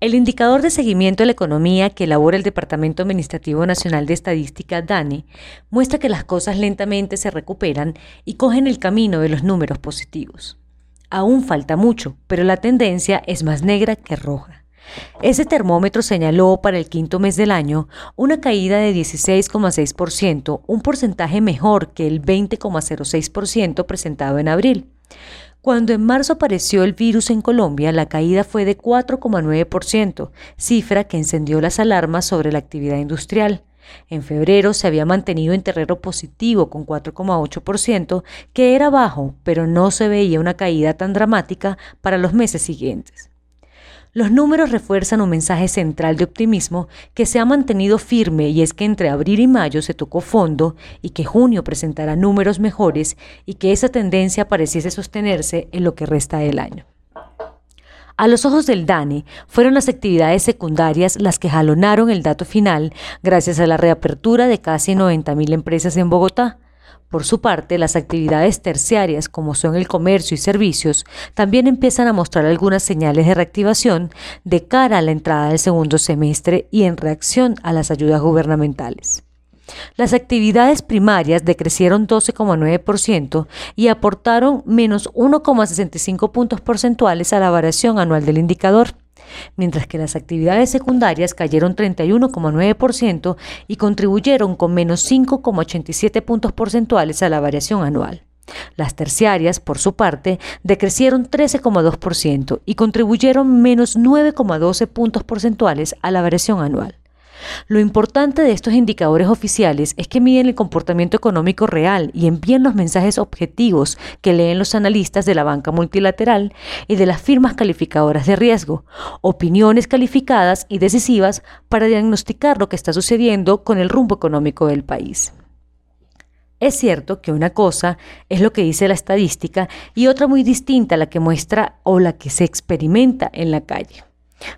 El indicador de seguimiento de la economía que elabora el Departamento Administrativo Nacional de Estadística, DANE, muestra que las cosas lentamente se recuperan y cogen el camino de los números positivos. Aún falta mucho, pero la tendencia es más negra que roja. Ese termómetro señaló para el quinto mes del año una caída de 16,6%, un porcentaje mejor que el 20,06% presentado en abril. Cuando en marzo apareció el virus en Colombia, la caída fue de 4,9%, cifra que encendió las alarmas sobre la actividad industrial. En febrero se había mantenido en terreno positivo con 4,8%, que era bajo, pero no se veía una caída tan dramática para los meses siguientes. Los números refuerzan un mensaje central de optimismo que se ha mantenido firme y es que entre abril y mayo se tocó fondo y que junio presentará números mejores y que esa tendencia pareciese sostenerse en lo que resta del año. A los ojos del DANE, fueron las actividades secundarias las que jalonaron el dato final gracias a la reapertura de casi 90.000 empresas en Bogotá, por su parte, las actividades terciarias, como son el comercio y servicios, también empiezan a mostrar algunas señales de reactivación de cara a la entrada del segundo semestre y en reacción a las ayudas gubernamentales. Las actividades primarias decrecieron 12,9% y aportaron menos 1,65 puntos porcentuales a la variación anual del indicador mientras que las actividades secundarias cayeron 31,9% y contribuyeron con menos 5,87 puntos porcentuales a la variación anual. Las terciarias, por su parte, decrecieron 13,2% y contribuyeron menos 9,12 puntos porcentuales a la variación anual. Lo importante de estos indicadores oficiales es que miden el comportamiento económico real y envían los mensajes objetivos que leen los analistas de la banca multilateral y de las firmas calificadoras de riesgo, opiniones calificadas y decisivas para diagnosticar lo que está sucediendo con el rumbo económico del país. Es cierto que una cosa es lo que dice la estadística y otra muy distinta la que muestra o la que se experimenta en la calle.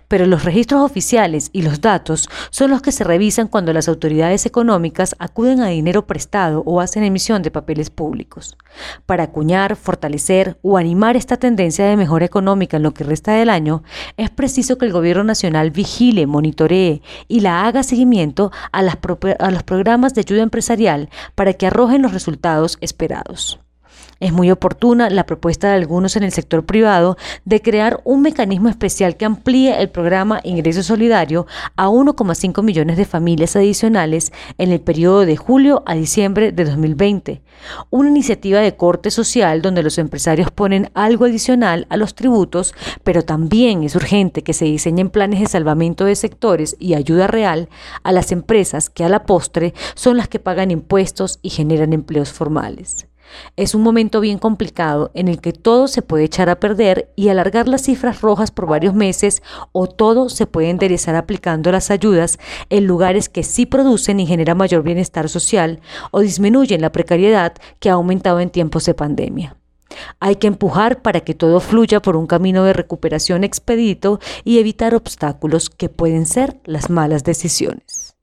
Pero los registros oficiales y los datos son los que se revisan cuando las autoridades económicas acuden a dinero prestado o hacen emisión de papeles públicos. Para acuñar, fortalecer o animar esta tendencia de mejora económica en lo que resta del año, es preciso que el Gobierno Nacional vigile, monitoree y la haga seguimiento a, a los programas de ayuda empresarial para que arrojen los resultados esperados. Es muy oportuna la propuesta de algunos en el sector privado de crear un mecanismo especial que amplíe el programa Ingreso Solidario a 1,5 millones de familias adicionales en el periodo de julio a diciembre de 2020. Una iniciativa de corte social donde los empresarios ponen algo adicional a los tributos, pero también es urgente que se diseñen planes de salvamento de sectores y ayuda real a las empresas que a la postre son las que pagan impuestos y generan empleos formales. Es un momento bien complicado en el que todo se puede echar a perder y alargar las cifras rojas por varios meses o todo se puede enderezar aplicando las ayudas en lugares que sí producen y generan mayor bienestar social o disminuyen la precariedad que ha aumentado en tiempos de pandemia. Hay que empujar para que todo fluya por un camino de recuperación expedito y evitar obstáculos que pueden ser las malas decisiones.